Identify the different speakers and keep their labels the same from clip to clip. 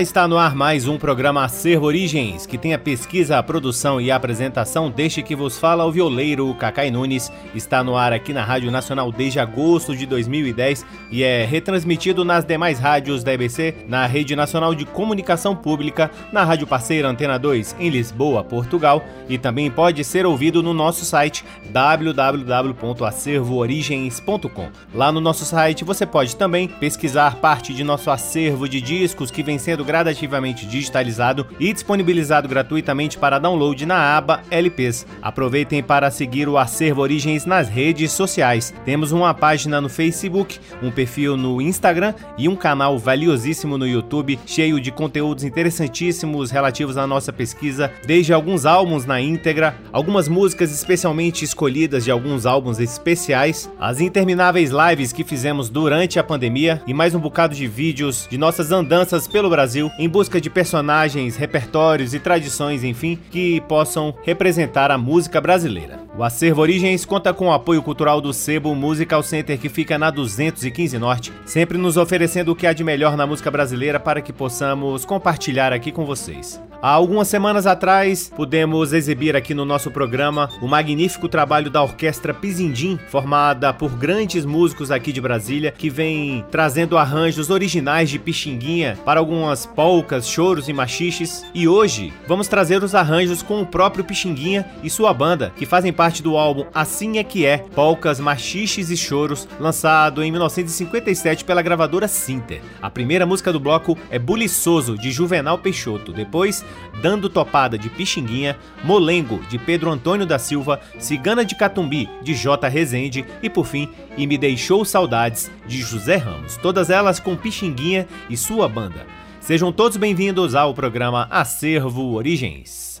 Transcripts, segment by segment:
Speaker 1: Está no ar mais um programa Acervo Origens, que tem a pesquisa, a produção e a apresentação deste que vos fala o violeiro Cacai Nunes. Está no ar aqui na Rádio Nacional desde agosto de 2010 e é retransmitido nas demais rádios da EBC, na Rede Nacional de Comunicação Pública, na Rádio Parceira Antena 2 em Lisboa, Portugal e também pode ser ouvido no nosso site www.acervoorigens.com. Lá no nosso site você pode também pesquisar parte de nosso acervo de discos que vem sendo gradativamente digitalizado e disponibilizado gratuitamente para download na aba LPs. Aproveitem para seguir o Acervo Origens nas redes sociais. Temos uma página no Facebook, um perfil no Instagram e um canal valiosíssimo no YouTube, cheio de conteúdos interessantíssimos relativos à nossa pesquisa, desde alguns álbuns na íntegra, algumas músicas especialmente escolhidas de alguns álbuns especiais, as intermináveis lives que fizemos durante a pandemia e mais um bocado de vídeos de nossas andanças pelo Brasil Brasil em busca de personagens, repertórios e tradições, enfim, que possam representar a música brasileira. O Acervo Origens conta com o apoio cultural do Sebo Musical Center, que fica na 215 Norte, sempre nos oferecendo o que há de melhor na música brasileira para que possamos compartilhar aqui com vocês. Há algumas semanas atrás, pudemos exibir aqui no nosso programa o magnífico trabalho da Orquestra Pizindim, formada por grandes músicos aqui de Brasília, que vem trazendo arranjos originais de Pixinguinha para algumas polcas, choros e machiches. E hoje vamos trazer os arranjos com o próprio Pixinguinha e sua banda, que fazem parte do álbum Assim é que é, Polcas, Machiches e Choros, lançado em 1957 pela gravadora Sinter. A primeira música do bloco é Buliçoso, de Juvenal Peixoto. Depois, Dando Topada de Pixinguinha, Molengo de Pedro Antônio da Silva, Cigana de Catumbi de J. Rezende e por fim, E Me Deixou Saudades de José Ramos. Todas elas com Pixinguinha e sua banda. Sejam todos bem-vindos ao programa Acervo Origens.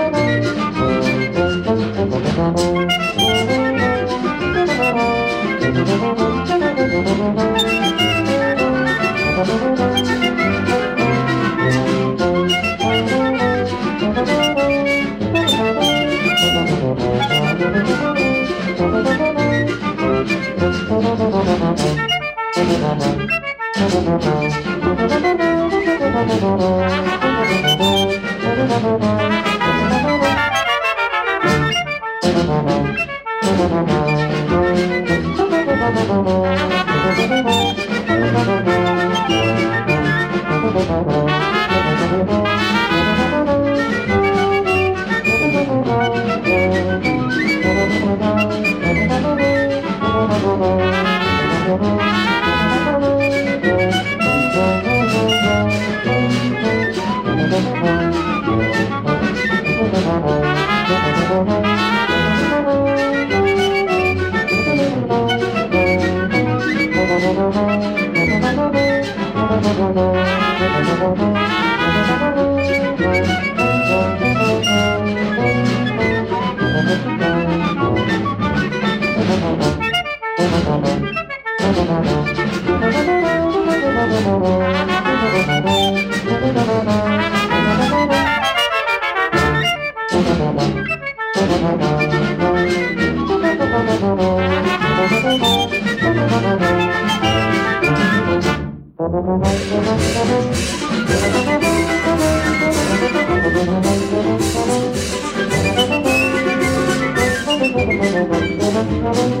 Speaker 2: Thank you.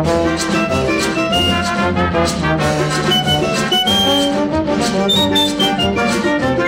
Speaker 1: Thank you.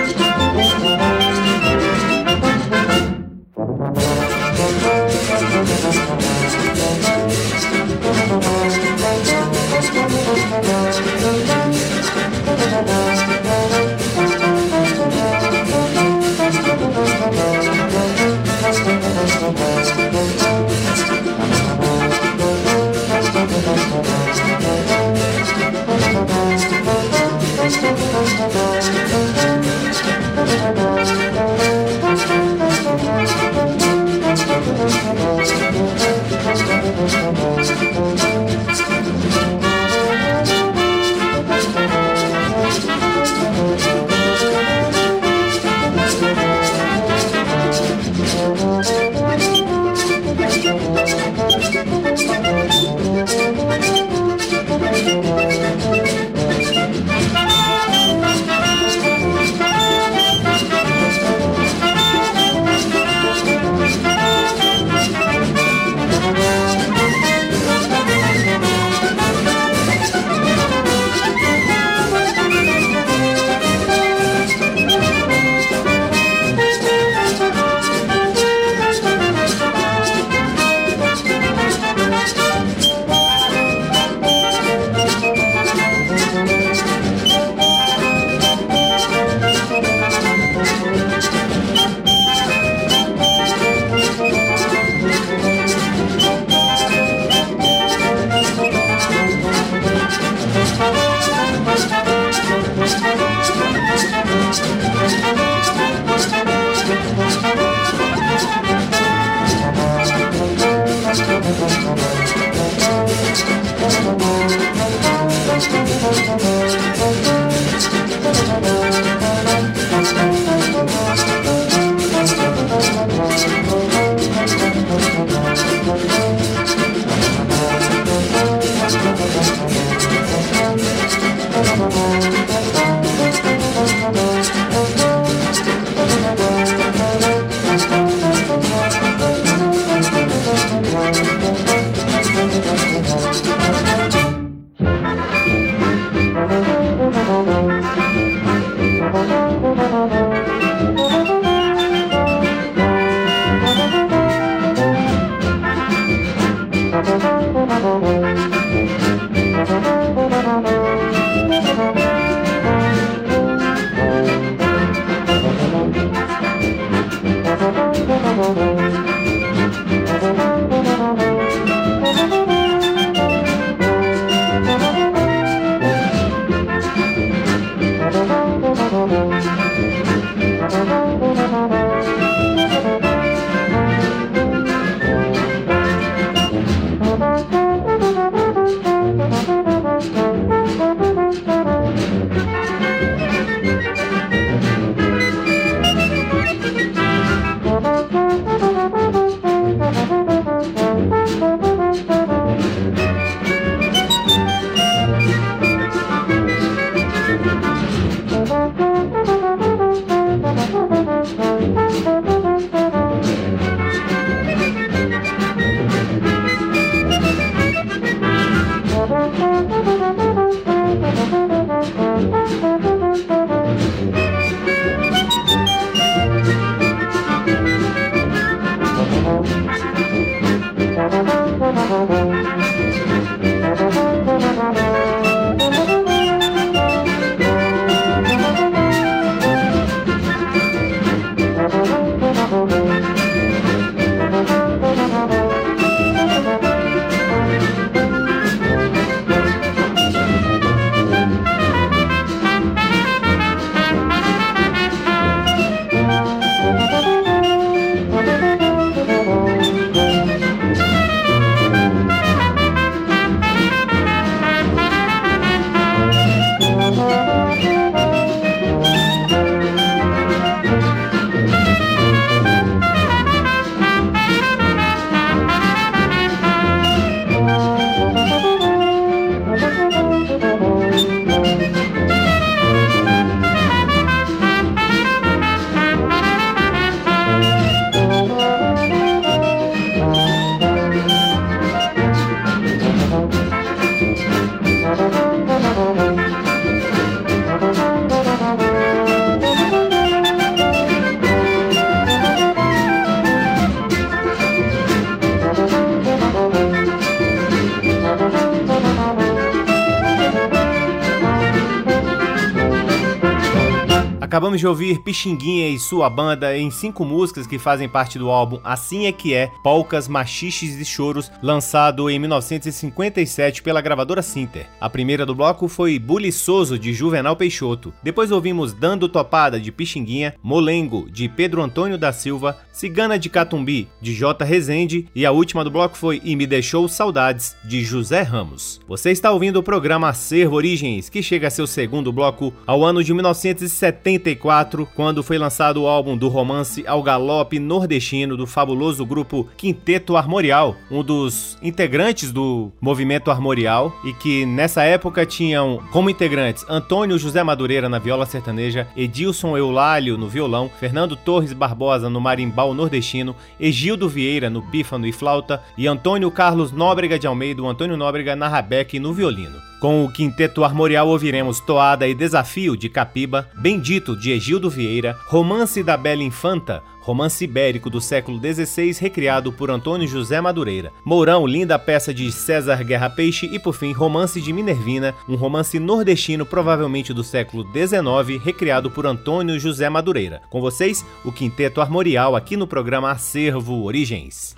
Speaker 1: De ouvir Pixinguinha e sua banda em cinco músicas que fazem parte do álbum Assim É Que É, Polcas, Machiches e Choros, lançado em 1957 pela gravadora Sinter. A primeira do bloco foi Buliçoso, de Juvenal Peixoto. Depois ouvimos Dando Topada, de Pixinguinha, Molengo, de Pedro Antônio da Silva, Cigana de Catumbi, de J. Rezende, e a última do bloco foi E Me Deixou Saudades, de José Ramos. Você está ouvindo o programa Acervo Origens, que chega a seu segundo bloco ao ano de 1970 1984, quando foi lançado o álbum do romance Ao Galope Nordestino do fabuloso grupo Quinteto Armorial, um dos integrantes do movimento armorial e que nessa época tinham como integrantes Antônio José Madureira na viola sertaneja, Edilson Eulálio no violão, Fernando Torres Barbosa no marimbau nordestino, Egildo Vieira no pífano e flauta e Antônio Carlos Nóbrega de Almeida, Antônio Nóbrega na rabeque e no violino. Com o quinteto armorial ouviremos Toada e Desafio de Capiba, Bendito de Egildo Vieira, Romance da Bela Infanta, romance ibérico do século XVI recriado por Antônio José Madureira. Mourão, linda peça de César Guerra Peixe e por fim Romance de Minervina, um romance nordestino provavelmente do século XIX recriado por Antônio José Madureira. Com vocês, o Quinteto Armorial aqui no programa Acervo Origens.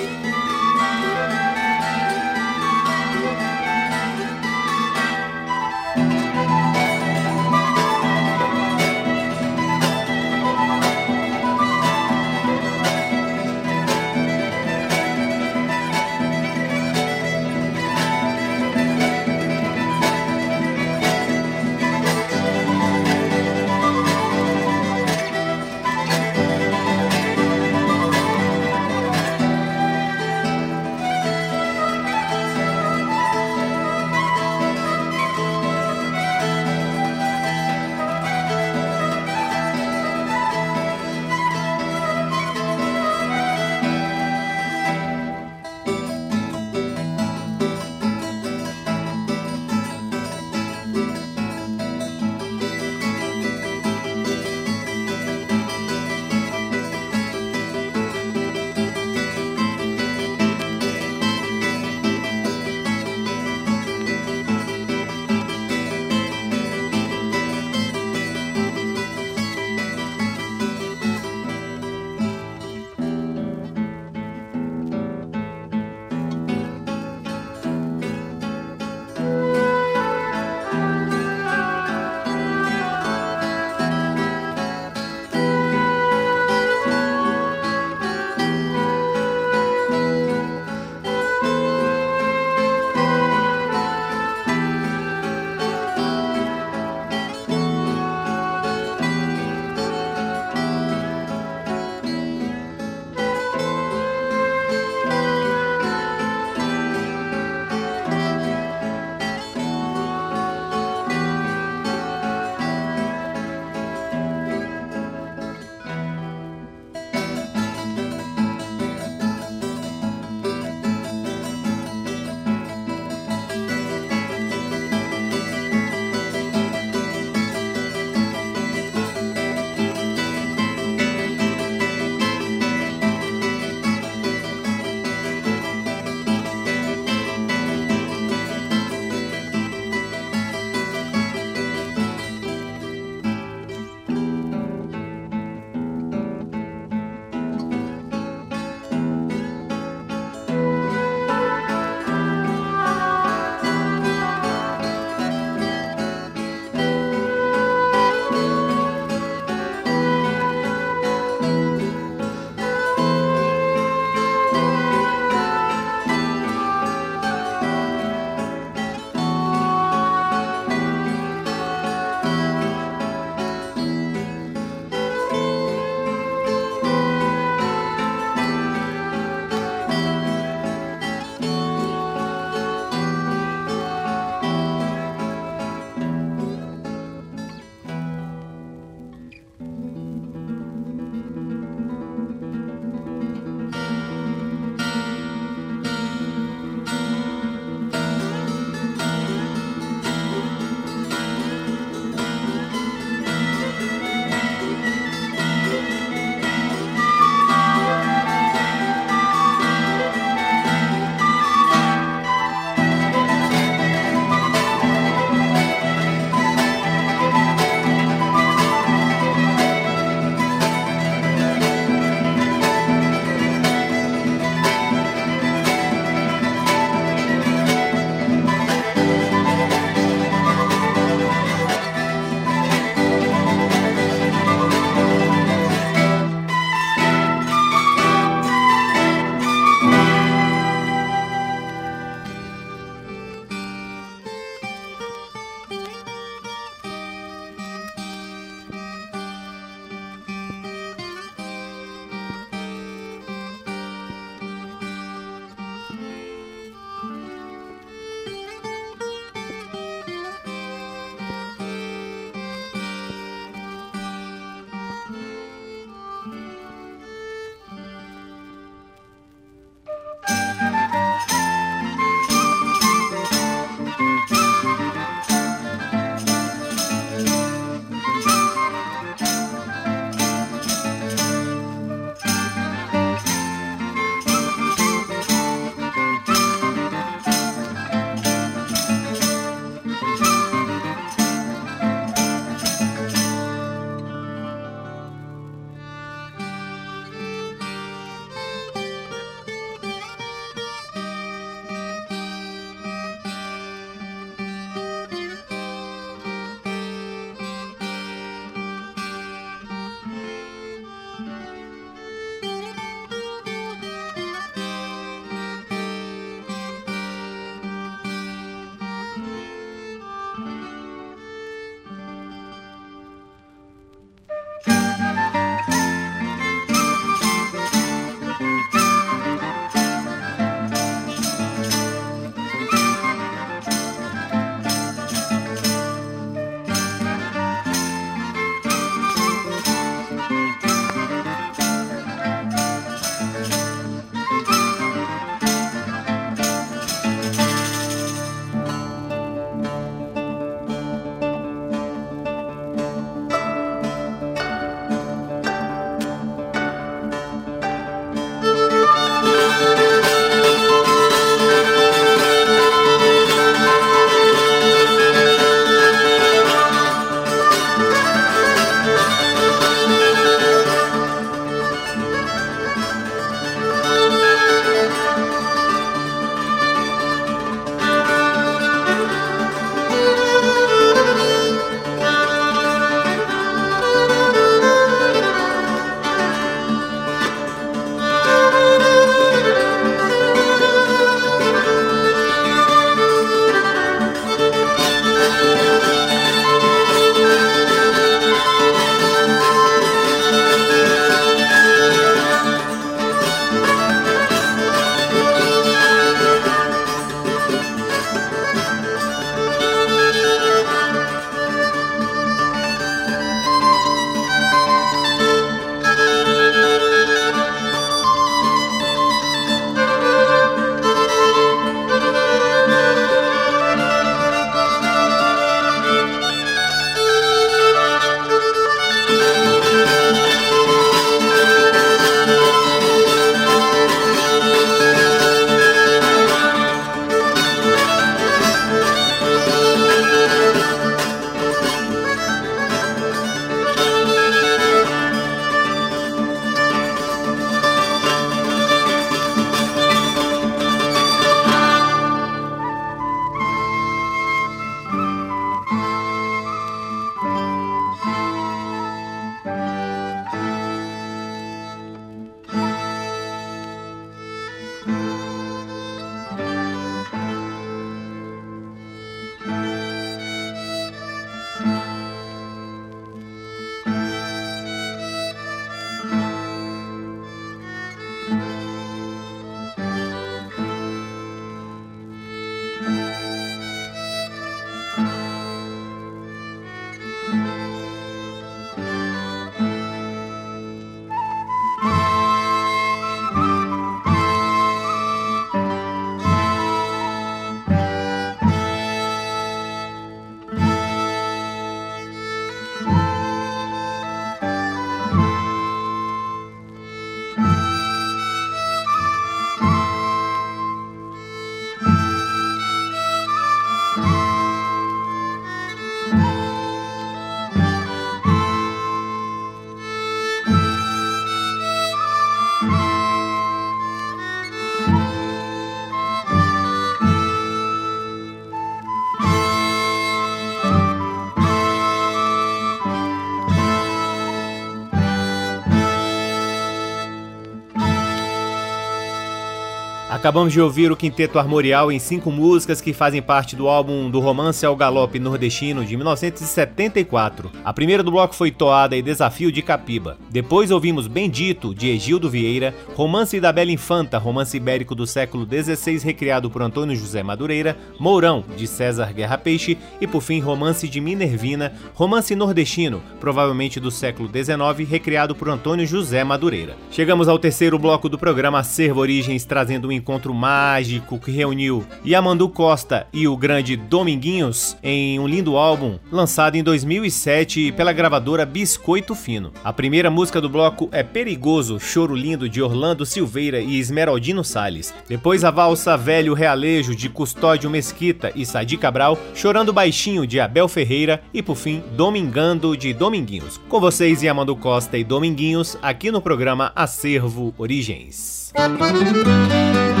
Speaker 1: Acabamos de ouvir o Quinteto Armorial em cinco músicas que fazem parte do álbum do Romance ao Galope Nordestino de 1974. A primeira do bloco foi Toada e Desafio de Capiba. Depois ouvimos Bendito, de Egildo Vieira, Romance da Bela Infanta, romance ibérico do século XVI recriado por Antônio José Madureira, Mourão, de César Guerra Peixe e por fim Romance de Minervina, romance nordestino, provavelmente do século XIX, recriado por Antônio José Madureira. Chegamos ao terceiro bloco do programa Acervo Origens, trazendo um encontro mágico que reuniu Yamandu Costa e o grande Dominguinhos em um lindo álbum lançado em 2007 pela gravadora Biscoito Fino. A primeira música do bloco é Perigoso, Choro Lindo de Orlando Silveira e Esmeraldino Salles. Depois a valsa Velho Realejo de Custódio Mesquita e Sadi Cabral, Chorando Baixinho de Abel Ferreira e por fim Domingando de Dominguinhos. Com vocês Yamandu Costa e Dominguinhos aqui no programa Acervo Origens. Que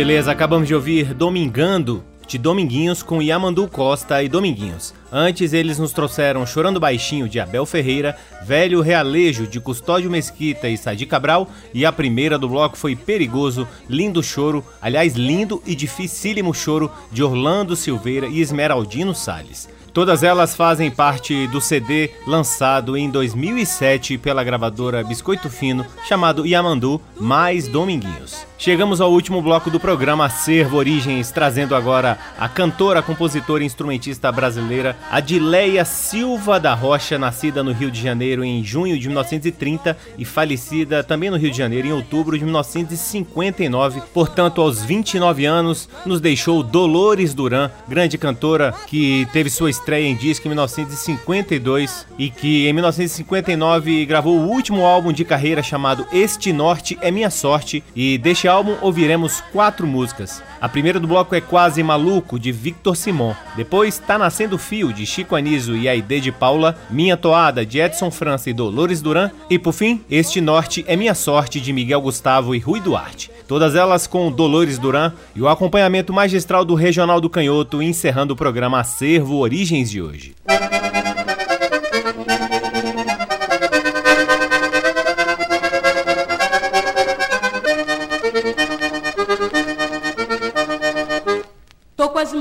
Speaker 1: beleza, acabamos de ouvir Domingando de Dominguinhos com Yamandu Costa e Dominguinhos. Antes eles nos trouxeram Chorando Baixinho de Abel Ferreira, Velho Realejo de Custódio Mesquita e Sadi Cabral e a primeira do bloco foi Perigoso, Lindo Choro, aliás lindo e dificílimo choro de Orlando Silveira e Esmeraldino Sales. Todas elas fazem parte do CD lançado em 2007 pela gravadora Biscoito Fino, chamado Yamandu mais Dominguinhos. Chegamos ao último bloco do programa Acervo Origens, trazendo agora a cantora, compositora e instrumentista brasileira Adileia Silva da Rocha, nascida no Rio de Janeiro em junho de 1930 e falecida também no Rio de Janeiro em outubro de 1959. Portanto, aos 29 anos, nos deixou Dolores Duran, grande cantora que teve sua estreia em disco em 1952 e que em 1959 gravou o último álbum de carreira chamado Este Norte é Minha Sorte e deste álbum ouviremos quatro músicas. A primeira do bloco é Quase Maluco, de Victor Simon. Depois, Tá Nascendo Fio, de Chico Anísio e Aide de Paula. Minha Toada, de Edson França e Dolores Duran. E por fim, Este Norte é Minha Sorte, de Miguel Gustavo e Rui Duarte. Todas elas com Dolores Duran e o acompanhamento magistral do Regional do Canhoto, encerrando o programa Acervo Origens de hoje.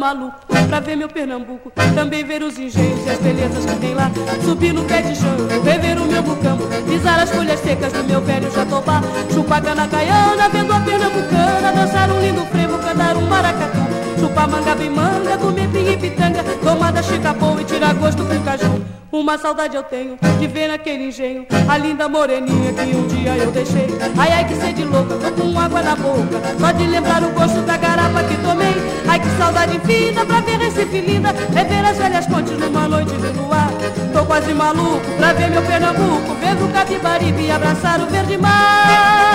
Speaker 2: Maluco pra ver meu Pernambuco. Também ver os engenhos e as belezas que tem lá. Subir no pé de jango, rever o meu bucambo. Pisar as folhas secas do meu velho jatobá. Chupar cana caiana, vendo a pernambucana. Dançar um lindo frevo, cantar um maracatu. Chupar manga bem manga, comer pinha e pitanga. Tomar da chica boa e tirar gosto com caju. Uma saudade eu tenho de ver naquele engenho A linda moreninha que um dia eu deixei. Ai, ai, que sede louca, tô com água na boca Só de lembrar o gosto da garapa que tomei. Ai, que saudade infinita pra ver Recife linda Rever as velhas pontes numa noite de luar. Tô quase maluco pra ver meu Pernambuco Ver o Capibaribe e abraçar o verde mar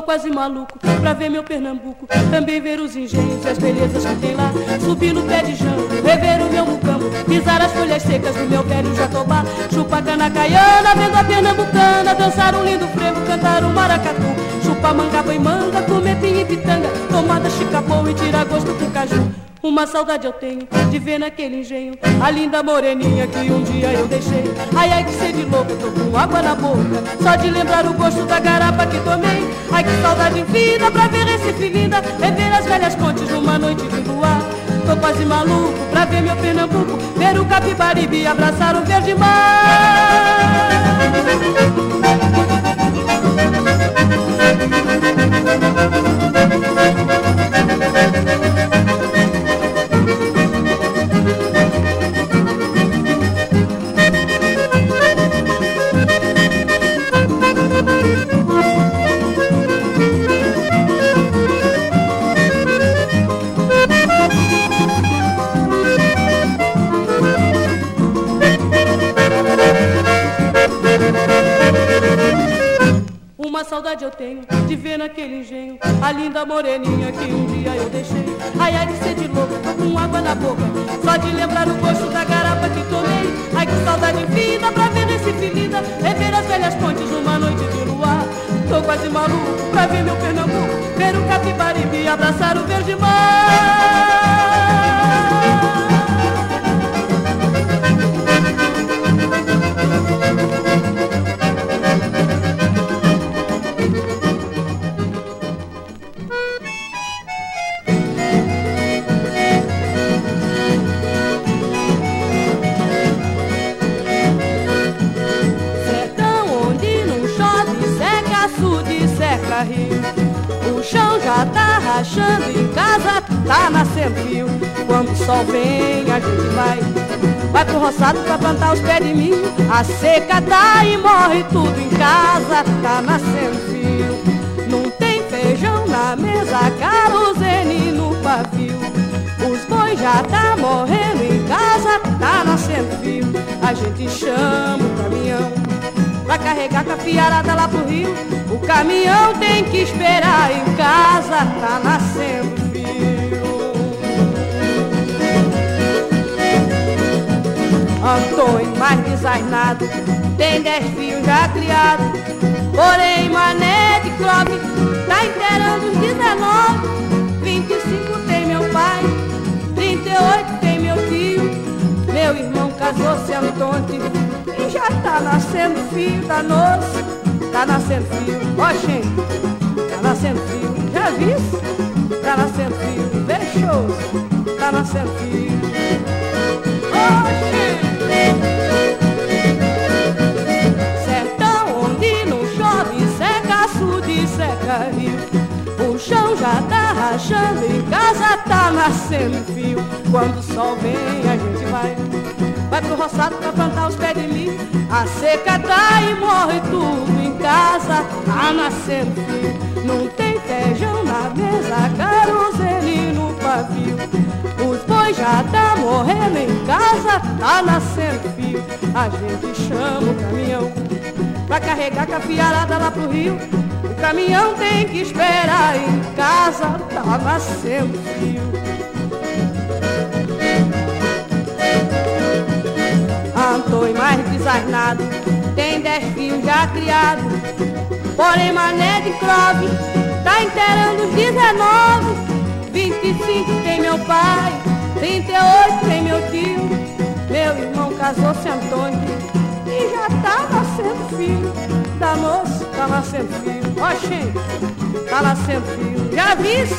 Speaker 2: Tô quase maluco pra ver meu Pernambuco, também ver os engenhos e as belezas que tem lá. Subir no pé de jambo, rever o meu mucambo, pisar as folhas secas do meu velho jatobá. Chupar cana caiana, vendo a pernambucana, dançar um lindo frevo, cantar um maracatu. Chupar manga e manga, comer pinha e pitanga, tomada chicapô e tirar gosto com caju. Uma saudade eu tenho de ver naquele engenho A linda moreninha que um dia eu deixei. Ai, ai, que sede louca, tô com água na boca Só de lembrar o gosto da garapa que tomei. Ai, que saudade infinita pra ver Recife linda Rever as velhas pontes numa noite de luar. Tô quase maluco pra ver meu Pernambuco Ver o Capibaribe abraçar o verde mar tenho de ver naquele engenho A linda moreninha que um dia eu deixei. Ai, ai, de sede louca, tô com água na boca Só de lembrar o gosto da garapa que tomei. Ai, que saudade infinita pra ver Recife linda Rever as velhas pontes numa noite de luar. Tô quase maluco pra ver meu Pernambuco Ver o Capibaribe abraçar o verde mar rachando em casa, tá nascendo fio. Quando o sol vem, a gente vai. Vai pro roçado pra plantar os pés de milho. A seca tá e morre tudo em casa, tá nascendo fio. Não tem feijão na mesa, carozene no pavio. Os bois já tá morrendo em casa, tá nascendo fio. A gente chama o caminhão Pra carregar com a fiarada lá pro rio O caminhão tem que esperar em casa, tá nascendo filho. Antônio, mais desainado, tem dez já criados. Porém, mané de croque, tá inteirando os 19. 25 tem meu pai, 38 tem meu tio. Meu irmão casou-se Antônio e já tá nascendo filho da noce. Tá nascendo filho, ó gente, tá nascendo filho, já viu? Tá nascendo filho, fechou, tá nascendo filho. Sertão onde não chove, seca açude, seca rio. O chão já tá rachando, em casa tá nascendo fio. Quando o sol vem, a gente vai, vai pro roçado pra plantar os pés de milho. A seca tá e morre tudo, em casa tá nascendo fio. Não tem feijão na mesa, carosene no pavio já tá morrendo em casa, tá nascendo fio. A gente chama o caminhão pra carregar cafiarada lá pro rio. O caminhão tem que esperar em casa, tá nascendo fio. Antônio mais desarnado, tem dez fios já criado. Porém, mané de crove, tá inteirando os 19. 25 tem meu pai, 38 tem meu tio, meu irmão casou-se Antônio e já tá nascendo filho. Da moça tá nascendo filho. Oxê, tá nascendo filho. Já viste?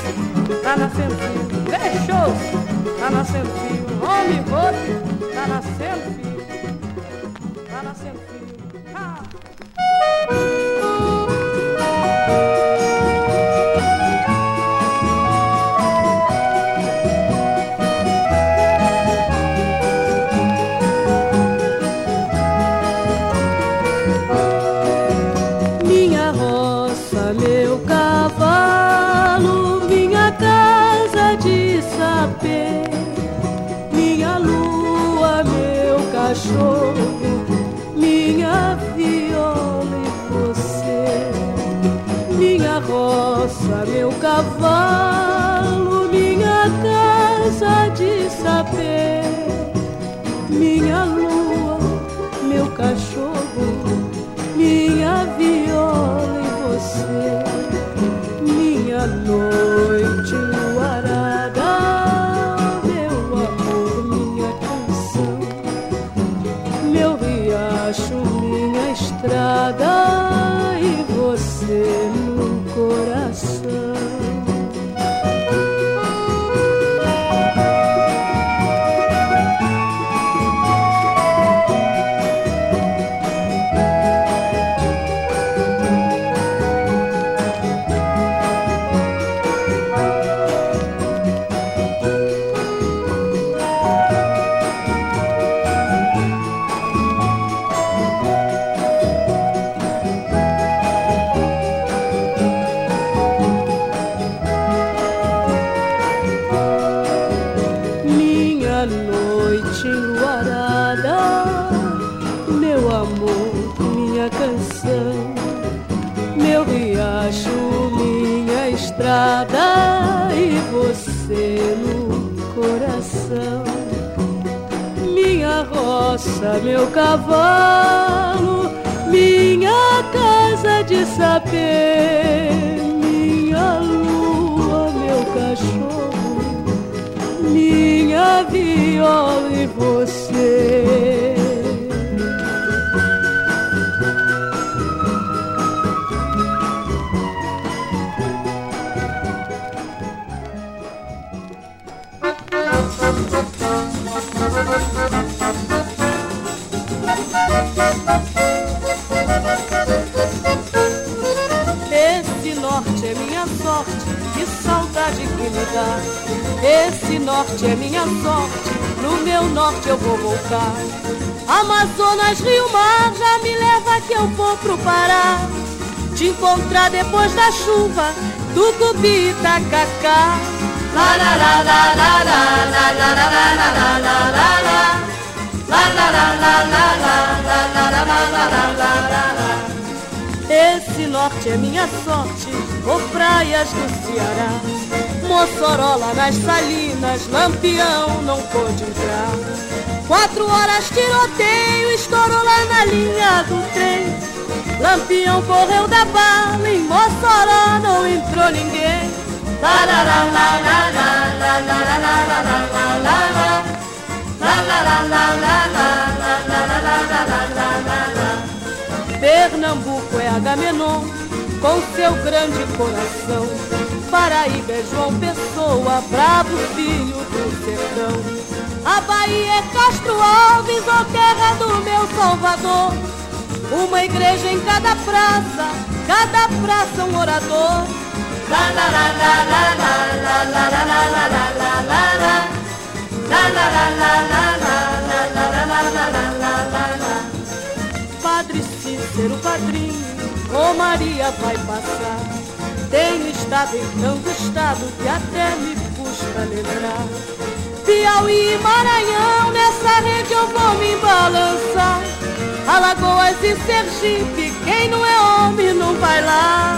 Speaker 2: Tá nascendo filho. Fechou? Tá nascendo filho. Homem outro, tá nascendo filho seu filho. Ah! Cavalo, minha casa de saber, minha lua, meu cachorro, minha viola e você, minha noite Tacacá. La la la la la la la la la la la la la la La la la la la la la la la la Esse norte é minha sorte, ou praias do Ceará. Mossoró lá nas salinas, Lampião não pôde entrar. Quatro horas tiroteio, estourou lá na linha do trem. Lampião correu da bala, em Mossoró não entrou ninguém. Pernambuco é Agamenon, com seu grande coração. Paraíba é João Pessoa, bravo filho do sertão. A Bahia é Castro Alves, ó terra do meu Salvador. Uma igreja em cada praça, cada praça um orador. Padre o padrinho, ô Maria vai passar. Tem estado em tanto estado que até me custa lembrar. Piauí e Maranhão, nessa rede eu vou me balançar. Alagoas e Sergipe, quem não é homem não vai lá.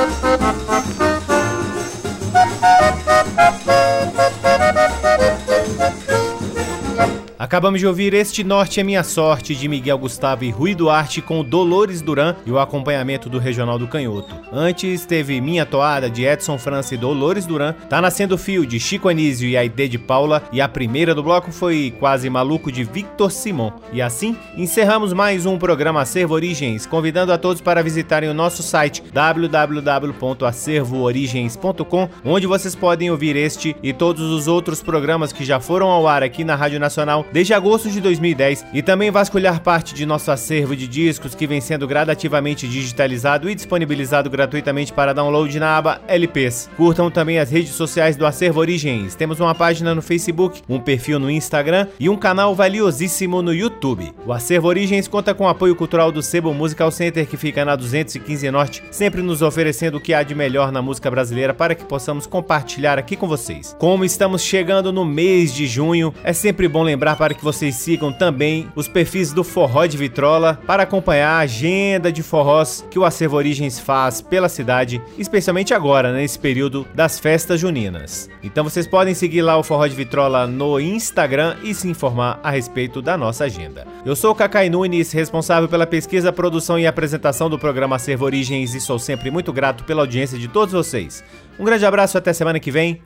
Speaker 1: Acabamos de ouvir Este Norte é Minha Sorte, de Miguel Gustavo e Rui Duarte, com Dolores Duran e o acompanhamento do Regional do Canhoto. Antes teve Minha Toada, de Edson França e Dolores Duran, Tá Nascendo Fio, de Chico Anísio e Aide de Paula, e a primeira do bloco foi Quase Maluco, de Victor Simon. E assim, encerramos mais um programa Acervo Origens, convidando a todos para visitarem o nosso site www.acervoorigens.com, onde vocês podem ouvir este e todos os outros programas que já foram ao ar aqui na Rádio Nacional desde agosto de 2010 e também vasculhar parte de nosso acervo de discos que vem sendo gradativamente digitalizado e disponibilizado gratuitamente para download na aba LPs. Curtam também as redes sociais do Acervo Origens. Temos uma página no Facebook, um perfil no Instagram e um canal valiosíssimo no YouTube. O Acervo Origens conta com o apoio cultural do Sebo Musical Center, que fica na 215 Norte, sempre nos oferecendo o que há de melhor na música brasileira para que possamos compartilhar aqui com vocês. Como estamos chegando no mês de junho, é sempre bom lembrar para que vocês sigam também os perfis do Forró de Vitrola para acompanhar a agenda de forrós que o Acervo Origens faz pela cidade, especialmente agora, nesse período das festas juninas. Então vocês podem seguir lá o Forró de Vitrola no Instagram e se informar a respeito da nossa agenda. Eu sou o Cacai Nunes, responsável pela pesquisa, produção e apresentação do programa Acervo Origens e sou sempre muito grato pela audiência de todos vocês. Um grande abraço até semana que vem.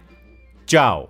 Speaker 1: Tchau!